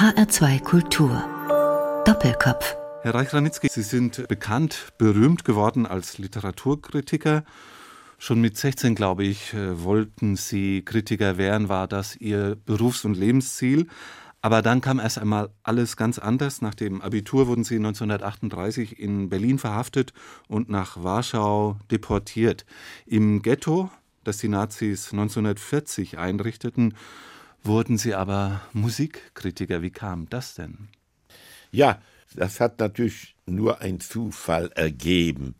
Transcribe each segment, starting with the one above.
HR2 Kultur. Doppelkopf. Herr Reich-Ranitzky, Sie sind bekannt, berühmt geworden als Literaturkritiker. Schon mit 16, glaube ich, äh, wollten Sie Kritiker werden, war das Ihr Berufs- und Lebensziel. Aber dann kam erst einmal alles ganz anders. Nach dem Abitur wurden Sie 1938 in Berlin verhaftet und nach Warschau deportiert. Im Ghetto, das die Nazis 1940 einrichteten, wurden Sie aber Musikkritiker. Wie kam das denn? Ja, das hat natürlich nur ein Zufall ergeben.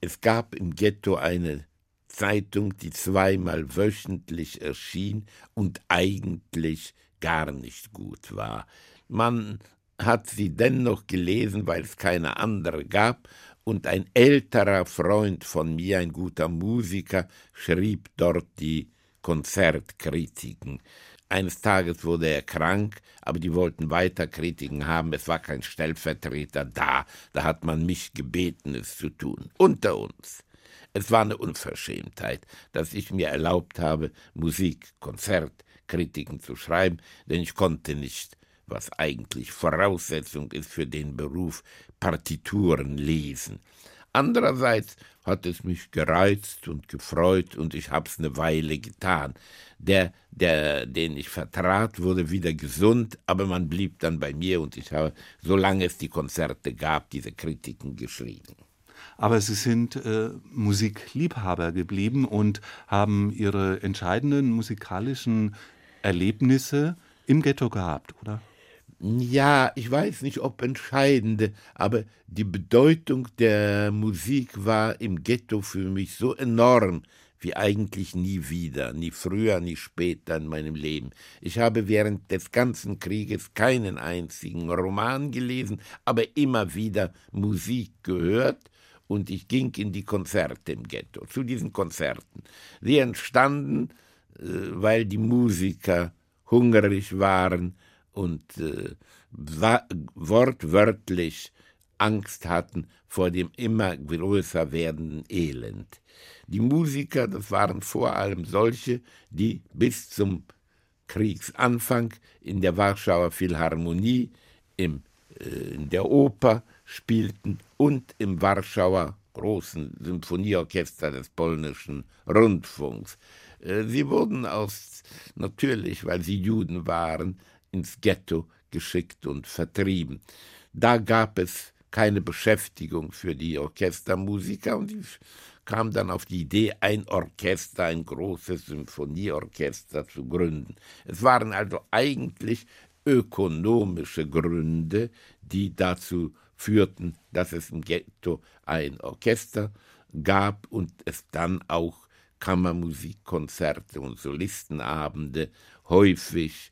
Es gab im Ghetto eine Zeitung, die zweimal wöchentlich erschien und eigentlich gar nicht gut war. Man hat sie dennoch gelesen, weil es keine andere gab, und ein älterer Freund von mir, ein guter Musiker, schrieb dort die Konzertkritiken. Eines Tages wurde er krank, aber die wollten weiter Kritiken haben. Es war kein Stellvertreter da. Da hat man mich gebeten, es zu tun. Unter uns. Es war eine Unverschämtheit, dass ich mir erlaubt habe, Musik, Konzert, Kritiken zu schreiben, denn ich konnte nicht, was eigentlich Voraussetzung ist für den Beruf, Partituren lesen. Andererseits hat es mich gereizt und gefreut und ich hab's eine Weile getan. Der, der, den ich vertrat, wurde wieder gesund, aber man blieb dann bei mir und ich habe, solange es die Konzerte gab, diese Kritiken geschrieben. Aber Sie sind äh, Musikliebhaber geblieben und haben Ihre entscheidenden musikalischen Erlebnisse im Ghetto gehabt, oder? Ja, ich weiß nicht, ob entscheidende, aber die Bedeutung der Musik war im Ghetto für mich so enorm wie eigentlich nie wieder, nie früher, nie später in meinem Leben. Ich habe während des ganzen Krieges keinen einzigen Roman gelesen, aber immer wieder Musik gehört und ich ging in die Konzerte im Ghetto, zu diesen Konzerten. Sie entstanden, äh, weil die Musiker hungrig waren und äh, wortwörtlich Angst hatten vor dem immer größer werdenden Elend. Die Musiker, das waren vor allem solche, die bis zum Kriegsanfang in der Warschauer Philharmonie, im, äh, in der Oper spielten und im Warschauer großen Symphonieorchester des polnischen Rundfunks. Äh, sie wurden aus, natürlich, weil sie Juden waren, ins Ghetto geschickt und vertrieben. Da gab es keine Beschäftigung für die Orchestermusiker und ich kam dann auf die Idee, ein Orchester, ein großes Symphonieorchester zu gründen. Es waren also eigentlich ökonomische Gründe, die dazu führten, dass es im Ghetto ein Orchester gab und es dann auch Kammermusikkonzerte und Solistenabende häufig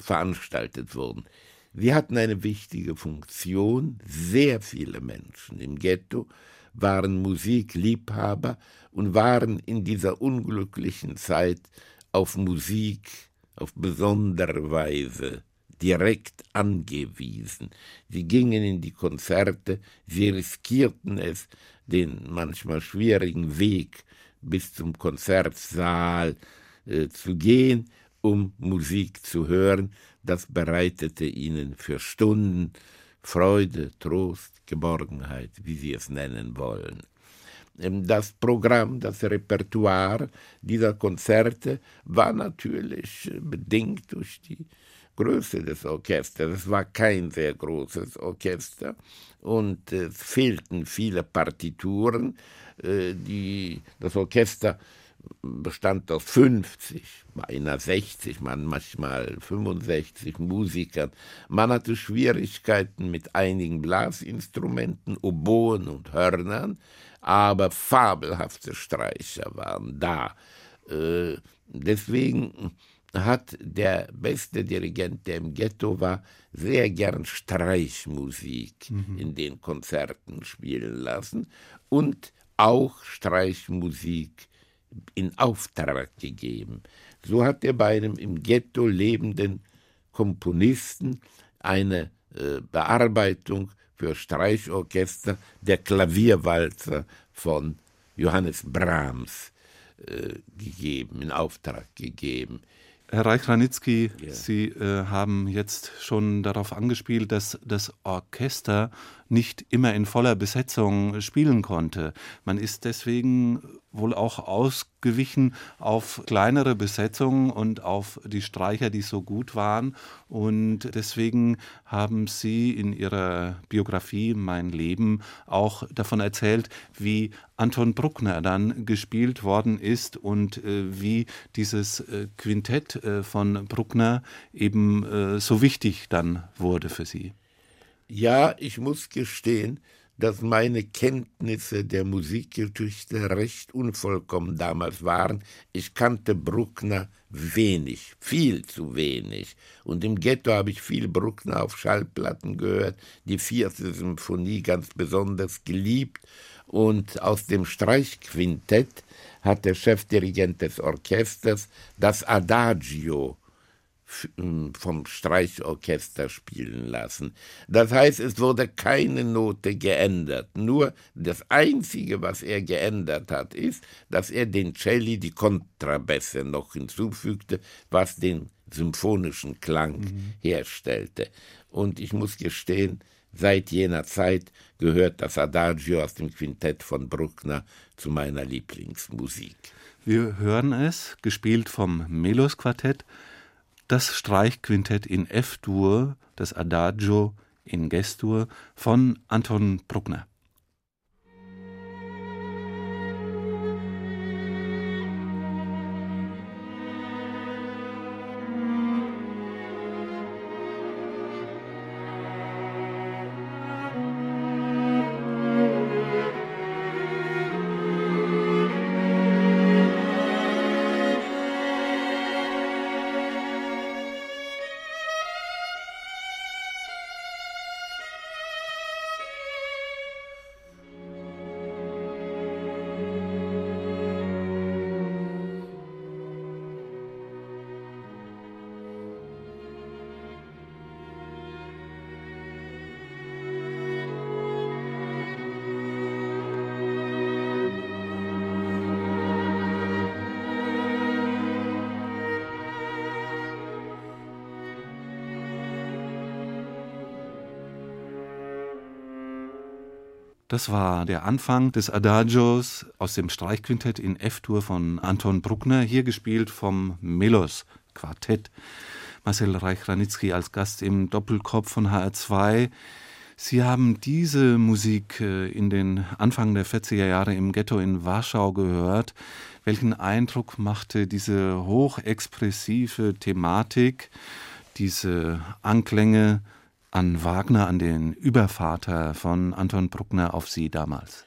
veranstaltet wurden. Sie hatten eine wichtige Funktion. Sehr viele Menschen im Ghetto waren Musikliebhaber und waren in dieser unglücklichen Zeit auf Musik auf besondere Weise direkt angewiesen. Sie gingen in die Konzerte, sie riskierten es, den manchmal schwierigen Weg bis zum Konzertsaal äh, zu gehen, um Musik zu hören, das bereitete ihnen für Stunden Freude, Trost, Geborgenheit, wie sie es nennen wollen. Ähm, das Programm, das Repertoire dieser Konzerte war natürlich bedingt durch die Größe des Orchesters. Es war kein sehr großes Orchester und es fehlten viele Partituren. Äh, die, das Orchester bestand aus 50, beinahe 60, man manchmal 65 Musikern. Man hatte Schwierigkeiten mit einigen Blasinstrumenten, Oboen und Hörnern, aber fabelhafte Streicher waren da. Äh, deswegen hat der beste Dirigent, der im Ghetto war, sehr gern Streichmusik mhm. in den Konzerten spielen lassen und auch Streichmusik in Auftrag gegeben. So hat er bei einem im Ghetto lebenden Komponisten eine äh, Bearbeitung für Streichorchester der Klavierwalzer von Johannes Brahms äh, gegeben, in Auftrag gegeben. Herr Reich-Ranitzky, ja. Sie äh, haben jetzt schon darauf angespielt, dass das Orchester nicht immer in voller Besetzung spielen konnte. Man ist deswegen wohl auch ausgewichen auf kleinere Besetzungen und auf die Streicher, die so gut waren. Und deswegen haben Sie in Ihrer Biografie Mein Leben auch davon erzählt, wie Anton Bruckner dann gespielt worden ist und äh, wie dieses äh, Quintett äh, von Bruckner eben äh, so wichtig dann wurde für Sie. Ja, ich muss gestehen, dass meine Kenntnisse der Musikgeschichte recht unvollkommen damals waren. Ich kannte Bruckner wenig, viel zu wenig. Und im Ghetto habe ich viel Bruckner auf Schallplatten gehört, die vierte Symphonie ganz besonders geliebt. Und aus dem Streichquintett hat der Chefdirigent des Orchesters das Adagio vom Streichorchester spielen lassen. Das heißt, es wurde keine Note geändert. Nur das Einzige, was er geändert hat, ist, dass er den Celli die Kontrabässe noch hinzufügte, was den symphonischen Klang mhm. herstellte. Und ich muss gestehen, seit jener Zeit gehört das Adagio aus dem Quintett von Bruckner zu meiner Lieblingsmusik. Wir hören es, gespielt vom Melos Quartett das Streichquintett in F-Dur, das Adagio in Gestur von Anton Bruckner. Das war der Anfang des Adagios aus dem Streichquintett in F-Dur von Anton Bruckner, hier gespielt vom Melos Quartett. Marcel Reich-Ranitzky als Gast im Doppelkopf von HR2. Sie haben diese Musik äh, in den Anfang der 40er Jahre im Ghetto in Warschau gehört. Welchen Eindruck machte diese hochexpressive Thematik, diese Anklänge an Wagner, an den Übervater von Anton Bruckner auf Sie damals?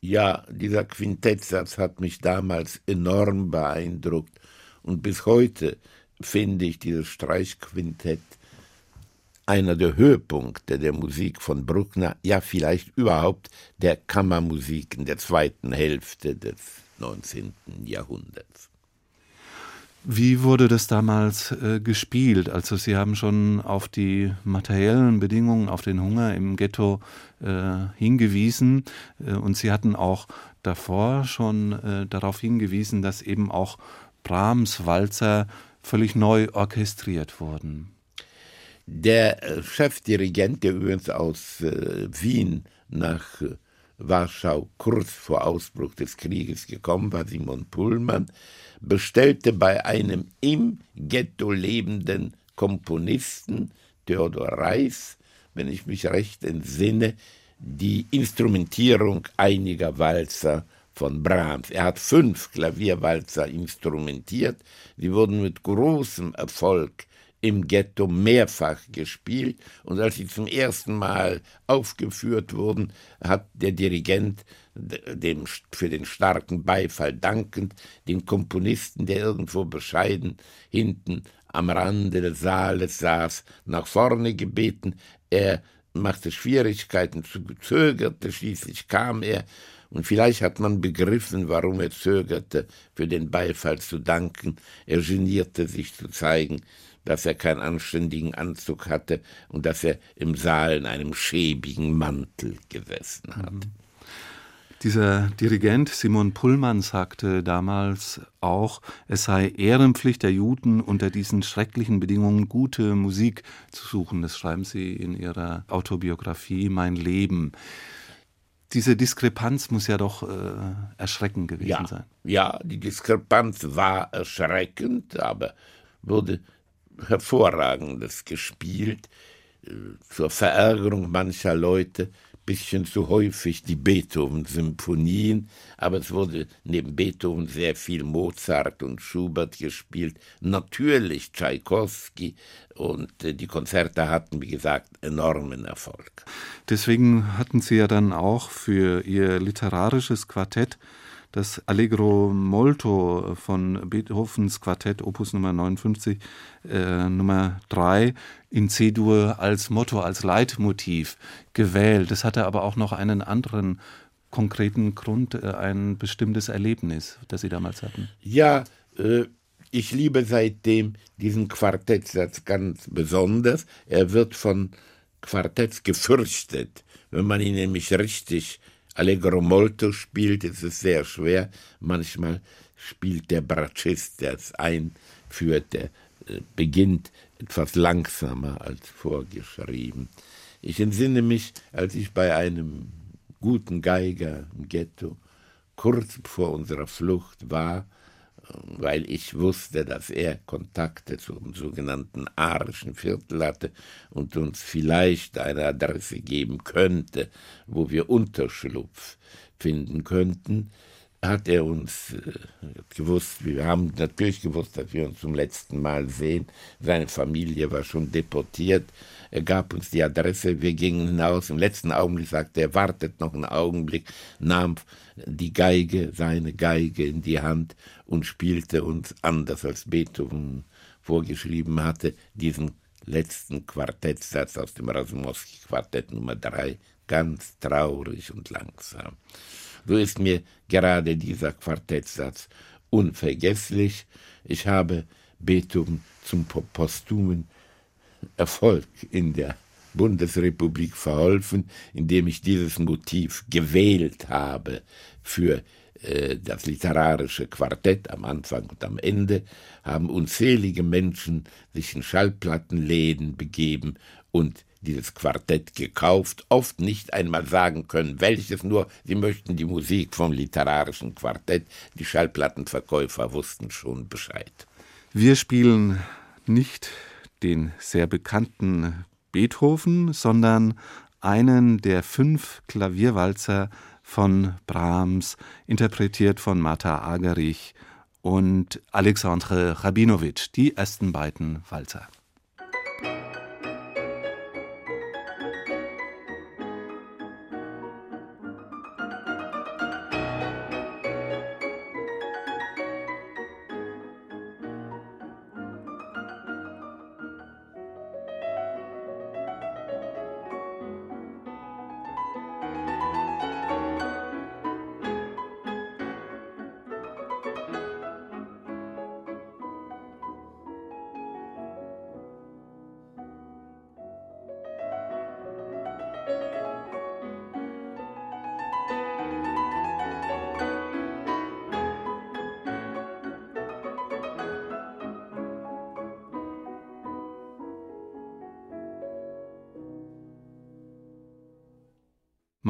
Ja, dieser Quintettsatz hat mich damals enorm beeindruckt und bis heute finde ich dieses Streichquintett einer der Höhepunkte der Musik von Bruckner, ja vielleicht überhaupt der Kammermusik in der zweiten Hälfte des 19. Jahrhunderts. Wie wurde das damals äh, gespielt? Also Sie haben schon auf die materiellen Bedingungen, auf den Hunger im Ghetto äh, hingewiesen äh, und Sie hatten auch davor schon äh, darauf hingewiesen, dass eben auch Brahms Walzer völlig neu orchestriert wurden. Der äh, Chefdirigent, der übrigens aus äh, Wien nach Warschau kurz vor Ausbruch des Krieges gekommen war, Simon Pullmann, bestellte bei einem im Ghetto lebenden Komponisten, Theodor Reis, wenn ich mich recht entsinne, die Instrumentierung einiger Walzer von Brahms. Er hat fünf Klavierwalzer instrumentiert, sie wurden mit großem Erfolg im Ghetto mehrfach gespielt und als sie zum ersten Mal aufgeführt wurden, hat der Dirigent dem, für den starken Beifall dankend den Komponisten, der irgendwo bescheiden hinten am Rande des Saales saß, nach vorne gebeten. Er machte Schwierigkeiten, zögerte, schließlich kam er, und vielleicht hat man begriffen, warum er zögerte, für den Beifall zu danken. Er genierte sich zu zeigen, dass er keinen anständigen Anzug hatte und dass er im Saal in einem schäbigen Mantel gesessen hat. Mhm. Dieser Dirigent Simon Pullmann sagte damals auch, es sei Ehrenpflicht der Juden, unter diesen schrecklichen Bedingungen gute Musik zu suchen. Das schreiben Sie in Ihrer Autobiografie Mein Leben. Diese Diskrepanz muss ja doch äh, erschreckend gewesen ja, sein. Ja, die Diskrepanz war erschreckend, aber wurde hervorragendes gespielt, äh, zur Verärgerung mancher Leute bisschen zu häufig die Beethoven-Symphonien, aber es wurde neben Beethoven sehr viel Mozart und Schubert gespielt, natürlich Tschaikowski und äh, die Konzerte hatten, wie gesagt, enormen Erfolg. Deswegen hatten Sie ja dann auch für Ihr literarisches Quartett das Allegro Molto von Beethovens Quartett Opus Nummer 59 äh, Nummer 3 in C-Dur als Motto, als Leitmotiv gewählt. Das hatte aber auch noch einen anderen konkreten Grund, äh, ein bestimmtes Erlebnis, das Sie damals hatten. Ja, äh, ich liebe seitdem diesen Quartettsatz ganz besonders. Er wird von Quartetts gefürchtet. Wenn man ihn nämlich richtig Allegro molto spielt, ist es sehr schwer. Manchmal spielt der Bratschist, der es einführt, der äh, beginnt etwas langsamer als vorgeschrieben. Ich entsinne mich, als ich bei einem guten Geiger im Ghetto kurz vor unserer Flucht war, weil ich wusste, dass er Kontakte zum sogenannten arischen Viertel hatte und uns vielleicht eine Adresse geben könnte, wo wir Unterschlupf finden könnten, hat er uns äh, gewusst, wir haben natürlich gewusst, dass wir uns zum letzten Mal sehen. Seine Familie war schon deportiert. Er gab uns die Adresse, wir gingen hinaus. Im letzten Augenblick sagte er, wartet noch einen Augenblick, nahm die Geige, seine Geige in die Hand und spielte uns anders als Beethoven vorgeschrieben hatte, diesen letzten Quartettsatz aus dem Rasumowski-Quartett Nummer 3, ganz traurig und langsam. So ist mir gerade dieser Quartettsatz unvergesslich. Ich habe Beethoven zum postumen Erfolg in der Bundesrepublik verholfen, indem ich dieses Motiv gewählt habe für äh, das literarische Quartett am Anfang und am Ende, haben unzählige Menschen sich in Schallplattenläden begeben und dieses Quartett gekauft, oft nicht einmal sagen können, welches, nur sie möchten die Musik vom literarischen Quartett. Die Schallplattenverkäufer wussten schon Bescheid. Wir spielen nicht den sehr bekannten Beethoven, sondern einen der fünf Klavierwalzer von Brahms, interpretiert von Martha Agerich und Alexandre Rabinowitsch, die ersten beiden Walzer.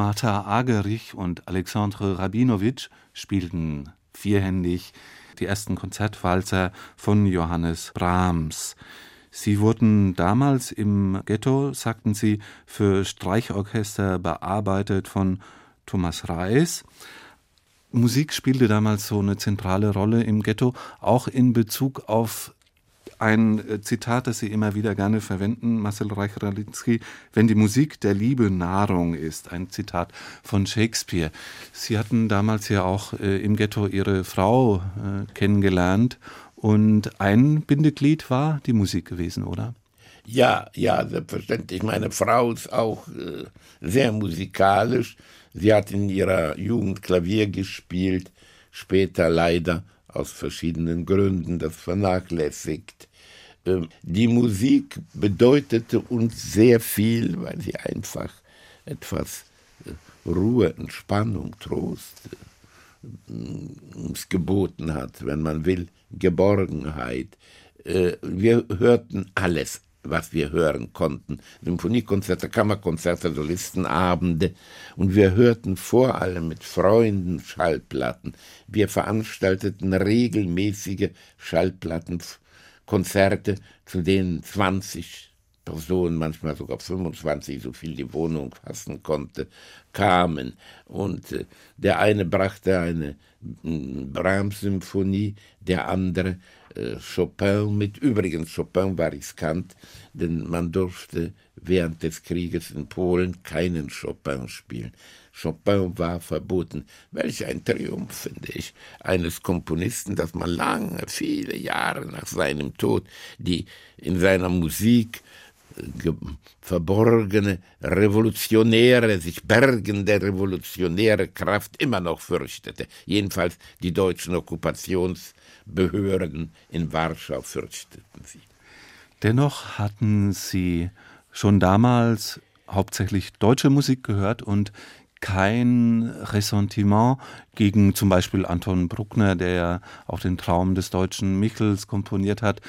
Martha Agerich und Alexandre Rabinowitsch spielten vierhändig die ersten Konzertwalzer von Johannes Brahms. Sie wurden damals im Ghetto, sagten sie, für Streichorchester bearbeitet von Thomas Reis. Musik spielte damals so eine zentrale Rolle im Ghetto, auch in Bezug auf ein äh, Zitat, das Sie immer wieder gerne verwenden, Marcel Reich-Ralitzky, wenn die Musik der Liebe Nahrung ist. Ein Zitat von Shakespeare. Sie hatten damals ja auch äh, im Ghetto Ihre Frau äh, kennengelernt und ein Bindeglied war die Musik gewesen, oder? Ja, ja, selbstverständlich. Meine Frau ist auch äh, sehr musikalisch. Sie hat in ihrer Jugend Klavier gespielt, später leider aus verschiedenen Gründen das vernachlässigt. Ähm, die Musik bedeutete uns sehr viel, weil sie einfach etwas Ruhe, Entspannung, Trost äh, uns geboten hat, wenn man will, Geborgenheit. Äh, wir hörten alles, was wir hören konnten. Symphoniekonzerte, Kammerkonzerte, Solistenabende. Und wir hörten vor allem mit Freunden Schallplatten. Wir veranstalteten regelmäßige Schallplattenkonzerte, zu denen 20 Personen, manchmal sogar 25, so viel die Wohnung fassen konnte, kamen. Und äh, der eine brachte eine Brahms-Symphonie, der andere äh, Chopin mit. Übrigens, Chopin war riskant, denn man durfte während des Krieges in Polen keinen Chopin spielen. Chopin war verboten. Welch ein Triumph, finde ich, eines Komponisten, dass man lange, viele Jahre nach seinem Tod, die in seiner Musik verborgene, revolutionäre, sich bergende revolutionäre Kraft immer noch fürchtete. Jedenfalls die deutschen Okkupationsbehörden in Warschau fürchteten sie. Dennoch hatten Sie schon damals hauptsächlich deutsche Musik gehört und kein Ressentiment gegen zum Beispiel Anton Bruckner, der ja auch den Traum des deutschen Michels komponiert hat,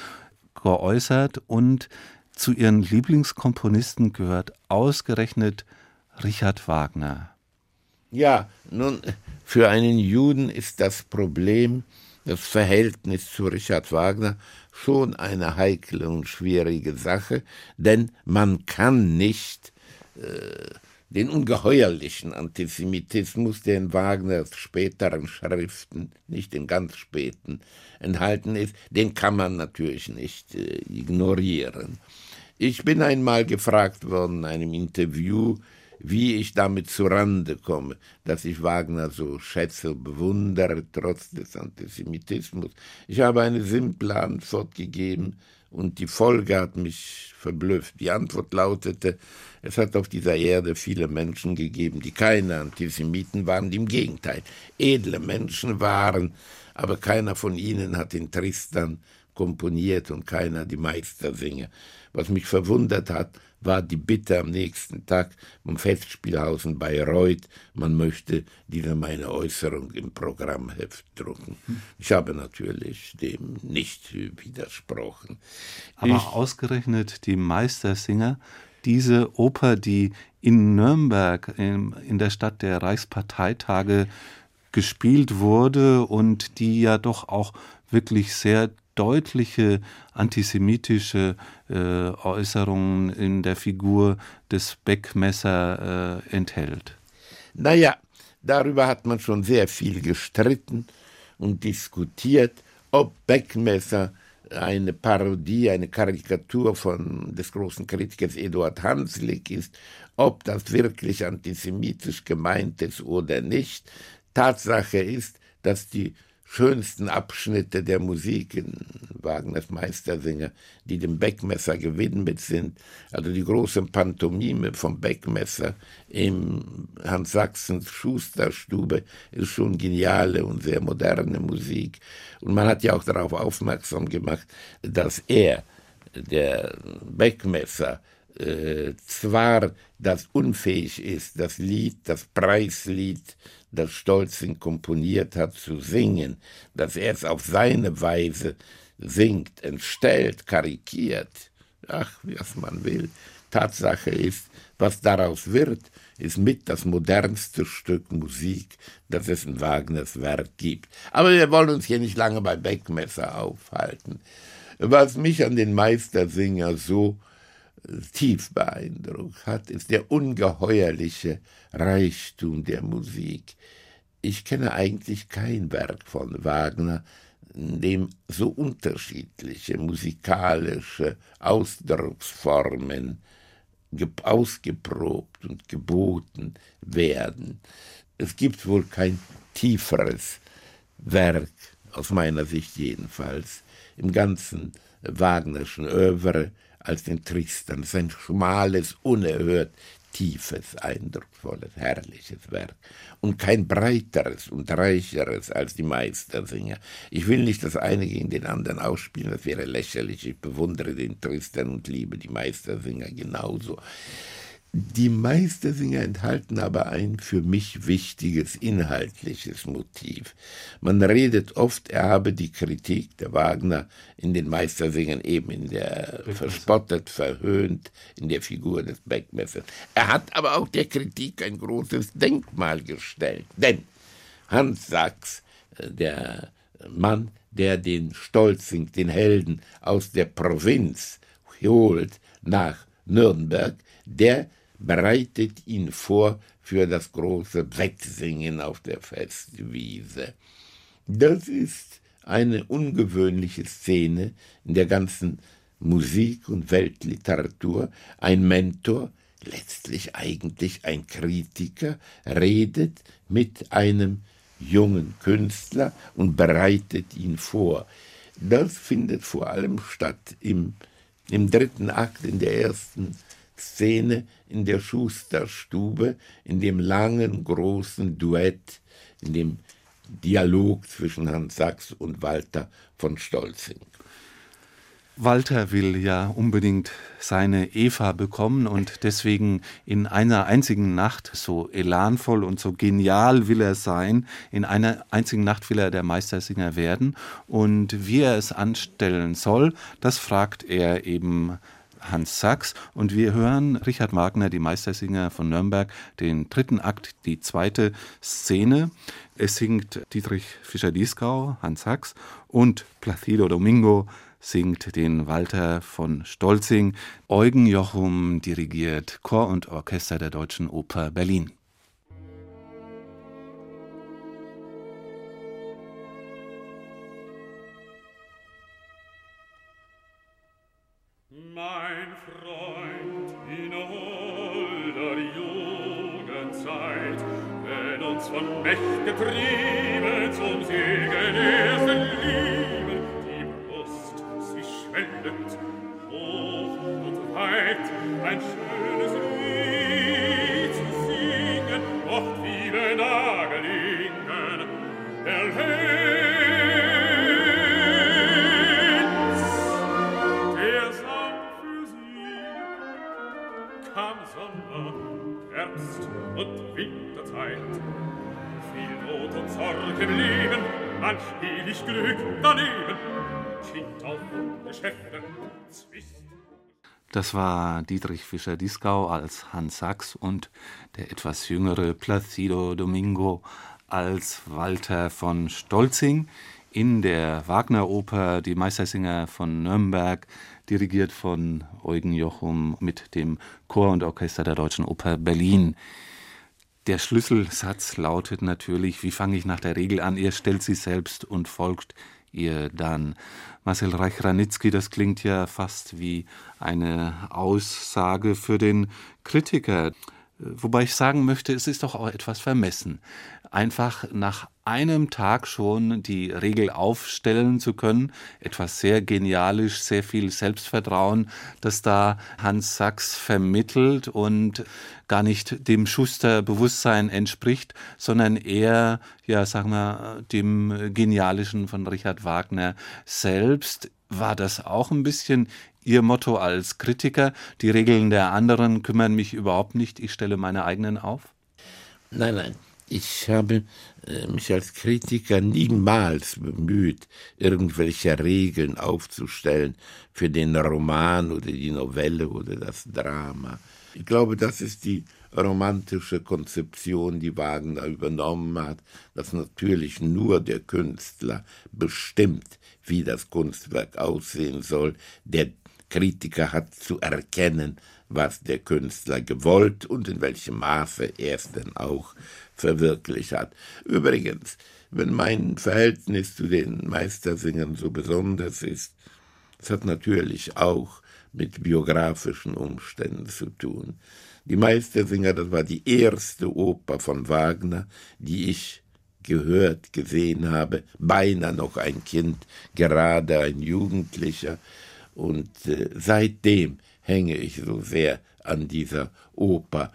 geäußert und zu ihren Lieblingskomponisten gehört ausgerechnet Richard Wagner. Ja, nun, für einen Juden ist das Problem, das Verhältnis zu Richard Wagner schon eine heikle und schwierige Sache, denn man kann nicht äh, den ungeheuerlichen Antisemitismus, der in Wagners späteren Schriften, nicht in ganz späten, enthalten ist, den kann man natürlich nicht äh, ignorieren. Ich bin einmal gefragt worden in einem Interview, wie ich damit zurande komme, dass ich Wagner so schätze und bewundere, trotz des Antisemitismus. Ich habe eine simple Antwort gegeben und die Folge hat mich verblüfft. Die Antwort lautete, es hat auf dieser Erde viele Menschen gegeben, die keine Antisemiten waren, im Gegenteil edle Menschen waren, aber keiner von ihnen hat den Tristan komponiert und keiner die Meistersinger. Was mich verwundert hat, war die Bitte am nächsten Tag vom Festspielhaus in Bayreuth, man möchte diese meine Äußerung im Programmheft drucken. Ich habe natürlich dem nicht widersprochen. Aber ich, ausgerechnet die Meistersinger, diese Oper, die in Nürnberg, in, in der Stadt der Reichsparteitage gespielt wurde und die ja doch auch wirklich sehr deutliche antisemitische äh, Äußerungen in der Figur des Beckmesser äh, enthält. Naja, darüber hat man schon sehr viel gestritten und diskutiert, ob Beckmesser eine Parodie, eine Karikatur von des großen Kritikers Eduard Hanslick ist, ob das wirklich antisemitisch gemeint ist oder nicht. Tatsache ist, dass die schönsten Abschnitte der Musik in Wagners Meistersinger, die dem Beckmesser gewidmet sind. Also die große Pantomime vom Beckmesser im Hans Sachsens Schusterstube ist schon geniale und sehr moderne Musik. Und man hat ja auch darauf aufmerksam gemacht, dass er, der Beckmesser, äh, zwar das unfähig ist, das Lied, das Preislied das Stolzing komponiert hat, zu singen, dass er es auf seine Weise singt, entstellt, karikiert. Ach, was man will. Tatsache ist, was daraus wird, ist mit das modernste Stück Musik, das es in Wagners Werk gibt. Aber wir wollen uns hier nicht lange bei Beckmesser aufhalten. Was mich an den Meistersinger so tief beeindruckt hat, ist der ungeheuerliche Reichtum der Musik. Ich kenne eigentlich kein Werk von Wagner, in dem so unterschiedliche musikalische Ausdrucksformen ausgeprobt und geboten werden. Es gibt wohl kein tieferes Werk, aus meiner Sicht jedenfalls, im ganzen Wagnerschen Övre, als den Tristan. Das ist ein schmales, unerhört tiefes, eindrucksvolles, herrliches Werk und kein breiteres und reicheres als die Meistersinger. Ich will nicht das eine gegen den anderen ausspielen, das wäre lächerlich. Ich bewundere den Tristan und liebe die Meistersinger genauso. Die Meistersinger enthalten aber ein für mich wichtiges inhaltliches Motiv. Man redet oft, er habe die Kritik der Wagner in den Meistersingern eben in der verspottet, verhöhnt, in der Figur des Beckmessers. Er hat aber auch der Kritik ein großes Denkmal gestellt. Denn Hans Sachs, äh, der Mann, der den Stolzing, den Helden aus der Provinz holt nach Nürnberg, der bereitet ihn vor für das große Wettsingen auf der Festwiese. Das ist eine ungewöhnliche Szene in der ganzen Musik und Weltliteratur. Ein Mentor, letztlich eigentlich ein Kritiker, redet mit einem jungen Künstler und bereitet ihn vor. Das findet vor allem statt im, im dritten Akt, in der ersten Szene in der Schusterstube, in dem langen, großen Duett, in dem Dialog zwischen Hans Sachs und Walter von Stolzing. Walter will ja unbedingt seine Eva bekommen und deswegen in einer einzigen Nacht so elanvoll und so genial will er sein. In einer einzigen Nacht will er der Meistersinger werden und wie er es anstellen soll, das fragt er eben Hans Sachs. Und wir hören Richard Wagner, die Meistersinger von Nürnberg, den dritten Akt, die zweite Szene. Es singt Dietrich Fischer-Dieskau, Hans Sachs und Placido Domingo singt den Walter von Stolzing. Eugen Jochum dirigiert Chor und Orchester der Deutschen Oper Berlin. War Dietrich Fischer-Dieskau als Hans Sachs und der etwas jüngere Placido Domingo als Walter von Stolzing in der Wagner-Oper Die Meistersinger von Nürnberg, dirigiert von Eugen Jochum mit dem Chor und Orchester der Deutschen Oper Berlin. Der Schlüsselsatz lautet natürlich, wie fange ich nach der Regel an? Ihr stellt sie selbst und folgt ihr dann. Marcel Reich-Ranitzky, das klingt ja fast wie eine Aussage für den Kritiker. Wobei ich sagen möchte, es ist doch auch etwas vermessen, einfach nach einem Tag schon die Regel aufstellen zu können. Etwas sehr genialisch, sehr viel Selbstvertrauen, das da Hans Sachs vermittelt und gar nicht dem Schuster-Bewusstsein entspricht, sondern eher, ja, sagen wir, dem Genialischen von Richard Wagner selbst. War das auch ein bisschen Ihr Motto als Kritiker? Die Regeln der anderen kümmern mich überhaupt nicht, ich stelle meine eigenen auf? Nein, nein. Ich habe äh, mich als Kritiker niemals bemüht, irgendwelche Regeln aufzustellen für den Roman oder die Novelle oder das Drama. Ich glaube, das ist die romantische Konzeption, die Wagner übernommen hat, dass natürlich nur der Künstler bestimmt, wie das Kunstwerk aussehen soll. Der Kritiker hat zu erkennen, was der Künstler gewollt und in welchem Maße er es denn auch verwirklicht hat. Übrigens, wenn mein Verhältnis zu den Meistersingern so besonders ist, es hat natürlich auch mit biografischen Umständen zu tun. Die Meistersinger, das war die erste Oper von Wagner, die ich gehört, gesehen habe, beinahe noch ein Kind, gerade ein Jugendlicher, und äh, seitdem hänge ich so sehr an dieser Oper.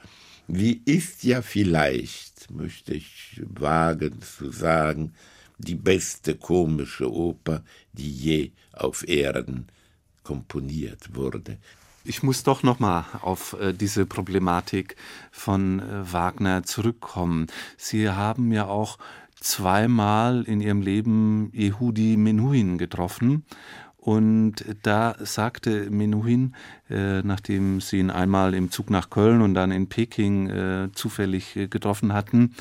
Wie ist ja vielleicht, möchte ich wagen zu sagen, die beste komische Oper, die je auf Erden komponiert wurde. Ich muss doch noch mal auf äh, diese Problematik von äh, Wagner zurückkommen. Sie haben ja auch zweimal in Ihrem Leben Yehudi Menuhin getroffen und da sagte Menuhin, nachdem sie ihn einmal im Zug nach Köln und dann in Peking äh, zufällig äh, getroffen hatten,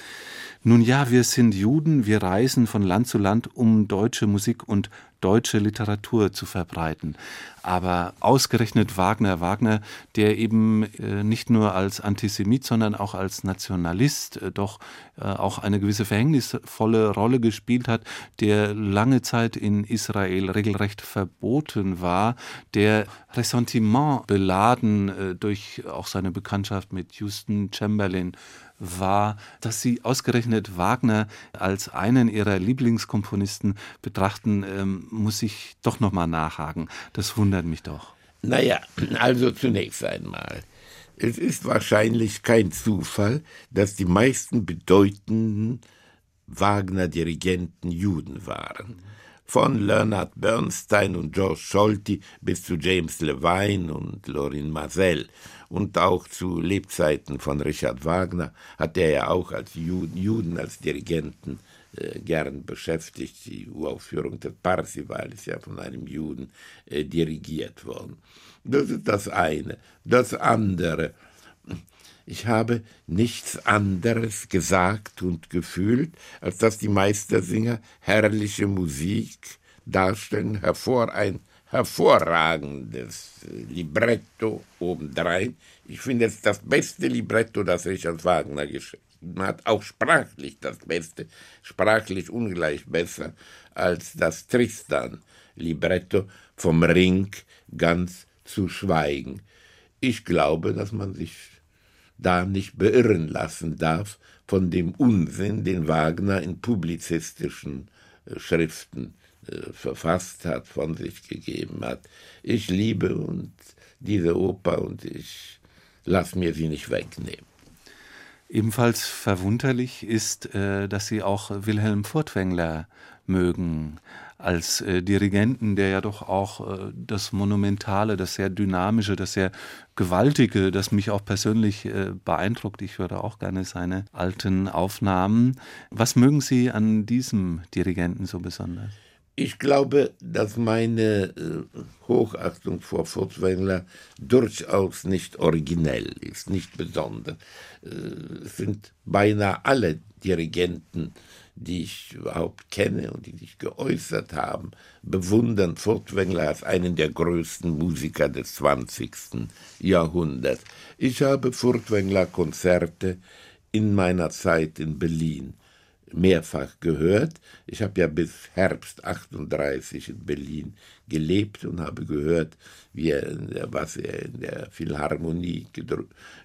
nun ja, wir sind Juden, wir reisen von Land zu Land, um deutsche Musik und deutsche Literatur zu verbreiten. Aber ausgerechnet Wagner, Wagner, der eben äh, nicht nur als Antisemit, sondern auch als Nationalist äh, doch äh, auch eine gewisse verhängnisvolle Rolle gespielt hat, der lange Zeit in Israel regelrecht verboten war, der Ressentiment beladen durch auch seine Bekanntschaft mit Houston Chamberlain war, dass Sie ausgerechnet Wagner als einen Ihrer Lieblingskomponisten betrachten, ähm, muss ich doch noch mal nachhaken. Das wundert mich doch. Naja, also zunächst einmal. Es ist wahrscheinlich kein Zufall, dass die meisten bedeutenden Wagner-Dirigenten Juden waren. Von Leonard Bernstein und George Scholti bis zu James Levine und Lorin Marcel und auch zu Lebzeiten von Richard Wagner hat er ja auch als Juden, als Dirigenten äh, gern beschäftigt. Die Uraufführung des Parsival ist ja von einem Juden äh, dirigiert worden. Das ist das eine. Das andere, ich habe nichts anderes gesagt und gefühlt, als dass die Meistersinger herrliche Musik darstellen, hervor ein hervorragendes Libretto obendrein. Ich finde es das beste Libretto, das Richard Wagner geschrieben hat, auch sprachlich das Beste, sprachlich ungleich besser als das Tristan-Libretto vom Ring ganz zu schweigen. Ich glaube, dass man sich da nicht beirren lassen darf von dem Unsinn, den Wagner in publizistischen äh, Schriften äh, verfasst hat, von sich gegeben hat. Ich liebe und diese Oper und ich lasse mir sie nicht wegnehmen. Ebenfalls verwunderlich ist, äh, dass Sie auch Wilhelm Furtwängler mögen als äh, Dirigenten, der ja doch auch das Monumentale, das sehr Dynamische, das sehr Gewaltige, das mich auch persönlich beeindruckt. Ich höre auch gerne seine alten Aufnahmen. Was mögen Sie an diesem Dirigenten so besonders? Ich glaube, dass meine äh, Hochachtung vor Furtwängler durchaus nicht originell ist, nicht besonders. Äh, es sind beinahe alle Dirigenten, die ich überhaupt kenne und die sich geäußert haben, bewundern Furtwängler als einen der größten Musiker des 20. Jahrhunderts. Ich habe Furtwängler Konzerte in meiner Zeit in Berlin mehrfach gehört. Ich habe ja bis Herbst 38 in Berlin gelebt und habe gehört, wie er, was er in der Philharmonie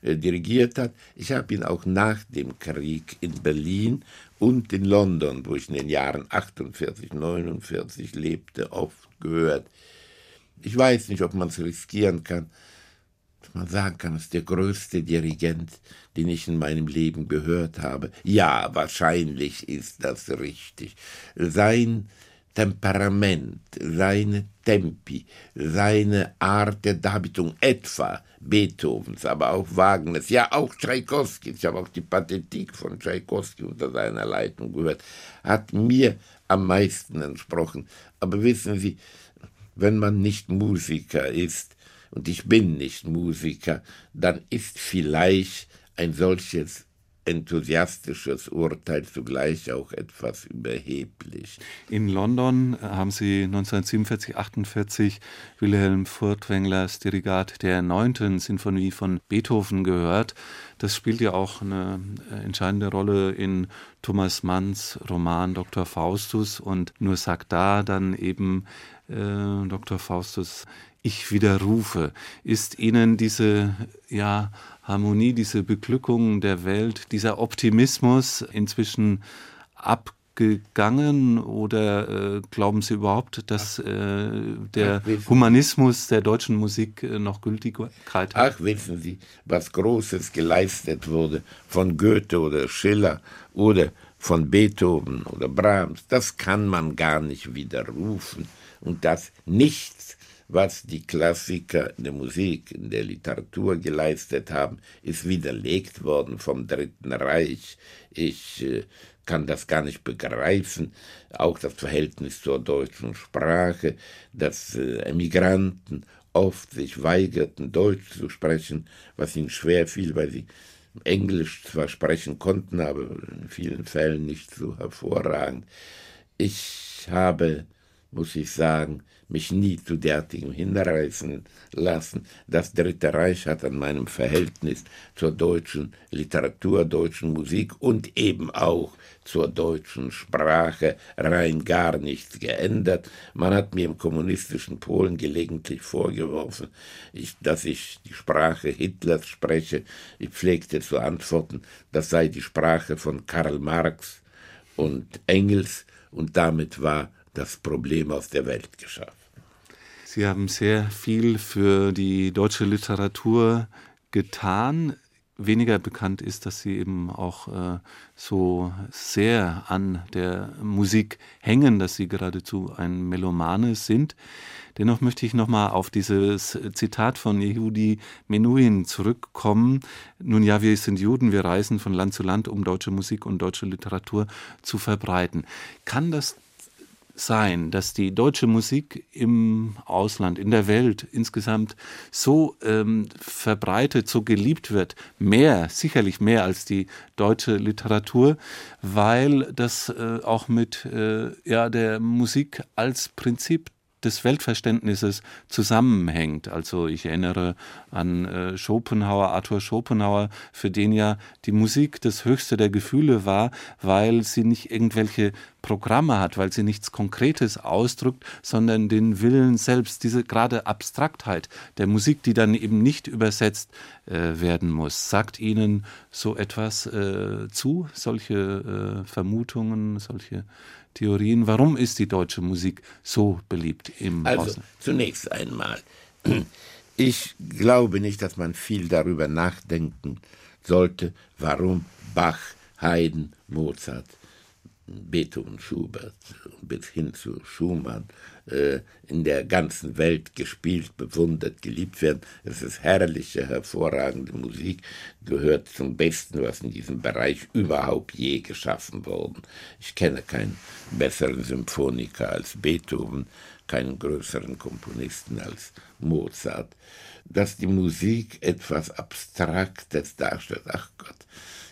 äh, dirigiert hat. Ich habe ihn auch nach dem Krieg in Berlin und in London, wo ich in den Jahren 48, 49 lebte, oft gehört. Ich weiß nicht, ob man es riskieren kann, man sagen kann, ist der größte Dirigent, den ich in meinem Leben gehört habe. Ja, wahrscheinlich ist das richtig. Sein Temperament, seine Tempi, seine Art der Darbietung, etwa Beethovens, aber auch Wagners, ja auch Tschaikowskis, ich habe auch die Pathetik von Tschaikowski unter seiner Leitung gehört, hat mir am meisten entsprochen. Aber wissen Sie, wenn man nicht Musiker ist, und ich bin nicht Musiker, dann ist vielleicht ein solches enthusiastisches Urteil zugleich auch etwas überheblich. In London haben Sie 1947, 48 Wilhelm Furtwänglers Dirigat der neunten Sinfonie von Beethoven gehört. Das spielt ja auch eine entscheidende Rolle in Thomas Manns Roman Dr. Faustus und nur sagt da dann eben äh, Dr. Faustus ich widerrufe. Ist Ihnen diese ja, Harmonie, diese Beglückung der Welt, dieser Optimismus inzwischen abgegangen oder äh, glauben Sie überhaupt, dass äh, der Ach, Humanismus der deutschen Musik äh, noch Gültigkeit hat? Ach, wissen Sie, was Großes geleistet wurde von Goethe oder Schiller oder von Beethoven oder Brahms, das kann man gar nicht widerrufen und das nichts was die Klassiker in der Musik, in der Literatur geleistet haben, ist widerlegt worden vom Dritten Reich. Ich äh, kann das gar nicht begreifen. Auch das Verhältnis zur deutschen Sprache, dass äh, Emigranten oft sich weigerten, Deutsch zu sprechen, was ihnen schwer fiel, weil sie Englisch zwar sprechen konnten, aber in vielen Fällen nicht so hervorragend. Ich habe, muss ich sagen, mich nie zu derartigem hinreißen lassen. Das Dritte Reich hat an meinem Verhältnis zur deutschen Literatur, deutschen Musik und eben auch zur deutschen Sprache rein gar nichts geändert. Man hat mir im kommunistischen Polen gelegentlich vorgeworfen, ich, dass ich die Sprache Hitlers spreche. Ich pflegte zu antworten, das sei die Sprache von Karl Marx und Engels, und damit war das Problem aus der Welt geschafft. Sie haben sehr viel für die deutsche Literatur getan. Weniger bekannt ist, dass Sie eben auch äh, so sehr an der Musik hängen, dass Sie geradezu ein Melomane sind. Dennoch möchte ich nochmal auf dieses Zitat von Yehudi Menuhin zurückkommen. Nun ja, wir sind Juden, wir reisen von Land zu Land, um deutsche Musik und deutsche Literatur zu verbreiten. Kann das sein, dass die deutsche Musik im Ausland, in der Welt insgesamt so ähm, verbreitet, so geliebt wird, mehr, sicherlich mehr als die deutsche Literatur, weil das äh, auch mit äh, ja, der Musik als Prinzip des Weltverständnisses zusammenhängt. Also ich erinnere an äh, Schopenhauer, Arthur Schopenhauer, für den ja die Musik das höchste der Gefühle war, weil sie nicht irgendwelche Programme hat, weil sie nichts Konkretes ausdrückt, sondern den Willen selbst, diese gerade Abstraktheit der Musik, die dann eben nicht übersetzt äh, werden muss. Sagt Ihnen so etwas äh, zu, solche äh, Vermutungen, solche Theorien. Warum ist die deutsche Musik so beliebt im Also Ausland? zunächst einmal, ich glaube nicht, dass man viel darüber nachdenken sollte, warum Bach, Haydn, Mozart, Beethoven, Schubert bis hin zu Schumann äh, in der ganzen Welt gespielt, bewundert, geliebt werden. Es ist herrliche, hervorragende Musik, gehört zum Besten, was in diesem Bereich überhaupt je geschaffen worden. Ich kenne keinen besseren Symphoniker als Beethoven, keinen größeren Komponisten als Mozart. Dass die Musik etwas Abstraktes darstellt, ach Gott,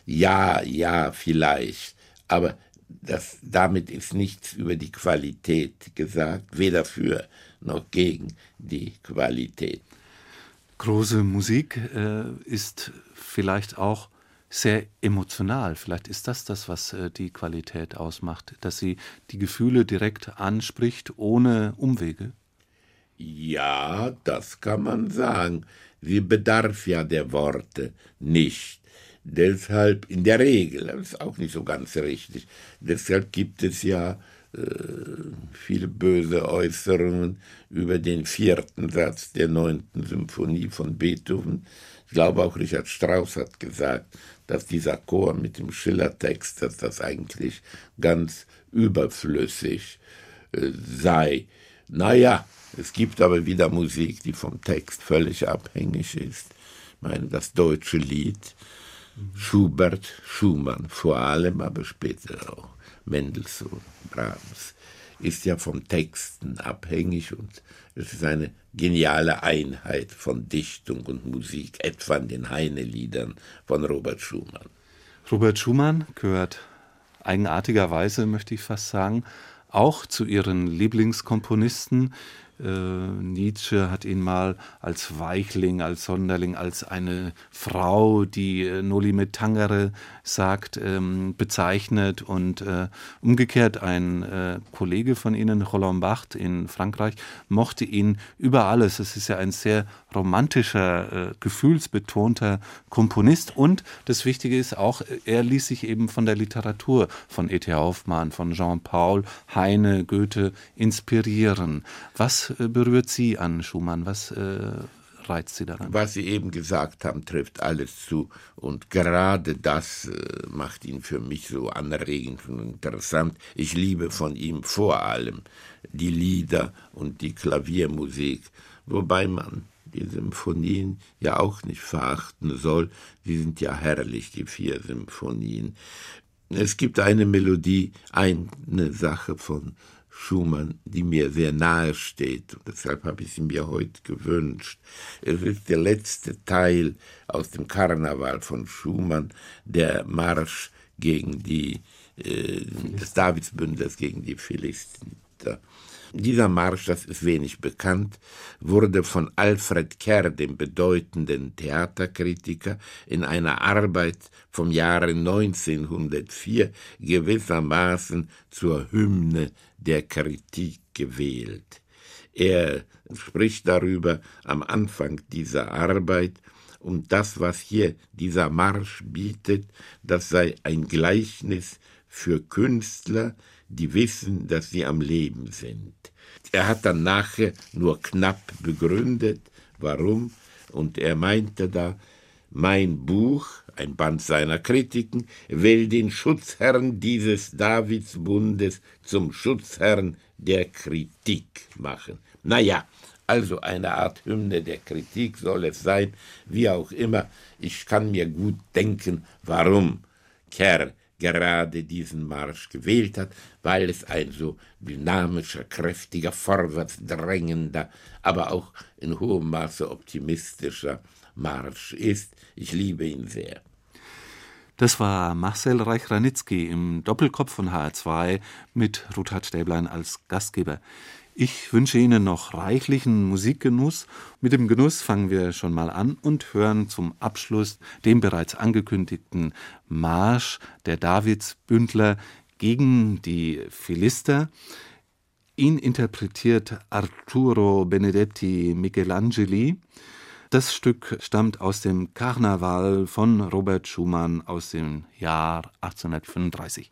ja, ja, vielleicht, aber das, damit ist nichts über die Qualität gesagt, weder für noch gegen die Qualität. Große Musik äh, ist vielleicht auch sehr emotional. Vielleicht ist das das, was äh, die Qualität ausmacht, dass sie die Gefühle direkt anspricht, ohne Umwege. Ja, das kann man sagen. Sie bedarf ja der Worte nicht. Deshalb in der Regel, das ist auch nicht so ganz richtig, deshalb gibt es ja äh, viele böse Äußerungen über den vierten Satz der neunten Symphonie von Beethoven. Ich glaube auch Richard Strauss hat gesagt, dass dieser Chor mit dem Schillertext, dass das eigentlich ganz überflüssig äh, sei. Naja, es gibt aber wieder Musik, die vom Text völlig abhängig ist. Ich meine, das deutsche Lied Schubert, Schumann, vor allem, aber später auch Mendelssohn, Brahms, ist ja vom Texten abhängig und es ist eine geniale Einheit von Dichtung und Musik, etwa in den Heine-Liedern von Robert Schumann. Robert Schumann gehört eigenartigerweise, möchte ich fast sagen, auch zu ihren Lieblingskomponisten. Äh, Nietzsche hat ihn mal als Weichling, als Sonderling, als eine Frau, die äh, Noli me tangere sagt, ähm, bezeichnet und äh, umgekehrt ein äh, Kollege von ihnen, Roland Barthes in Frankreich, mochte ihn über alles. Es ist ja ein sehr romantischer, äh, gefühlsbetonter Komponist und das Wichtige ist auch, er ließ sich eben von der Literatur von E.T. Hoffmann, von Jean Paul, Heine, Goethe inspirieren. Was äh, berührt Sie an Schumann? Was äh, reizt Sie daran? Was Sie eben gesagt haben, trifft alles zu. Und gerade das macht ihn für mich so anregend und interessant. Ich liebe von ihm vor allem die Lieder und die Klaviermusik wobei man die Symphonien ja auch nicht verachten soll. Sie sind ja herrlich, die vier Symphonien. Es gibt eine Melodie, eine Sache von Schumann, die mir sehr nahe steht. Und deshalb habe ich sie mir heute gewünscht. Es ist der letzte Teil aus dem Karneval von Schumann, der Marsch gegen die, äh, des Davidsbündels gegen die Philister. Dieser Marsch, das ist wenig bekannt, wurde von Alfred Kerr, dem bedeutenden Theaterkritiker, in einer Arbeit vom Jahre 1904 gewissermaßen zur Hymne der Kritik gewählt. Er spricht darüber am Anfang dieser Arbeit, und das, was hier dieser Marsch bietet, das sei ein Gleichnis für Künstler, die wissen, dass sie am Leben sind. Er hat dann nachher nur knapp begründet, warum, und er meinte da, mein Buch, ein Band seiner Kritiken, will den Schutzherrn dieses Davidsbundes zum Schutzherrn der Kritik machen. Na ja, also eine Art Hymne der Kritik soll es sein, wie auch immer. Ich kann mir gut denken, warum Kerr gerade diesen Marsch gewählt hat, weil es ein so dynamischer, kräftiger, vorwärtsdrängender, aber auch in hohem Maße optimistischer Marsch ist. Ich liebe ihn sehr. Das war Marcel Reich-Ranitzky im Doppelkopf von HR2 mit Ruthard Stäblein als Gastgeber. Ich wünsche Ihnen noch reichlichen Musikgenuss. Mit dem Genuss fangen wir schon mal an und hören zum Abschluss den bereits angekündigten Marsch der Davidsbündler gegen die Philister. Ihn interpretiert Arturo Benedetti Michelangeli. Das Stück stammt aus dem Karneval von Robert Schumann aus dem Jahr 1835.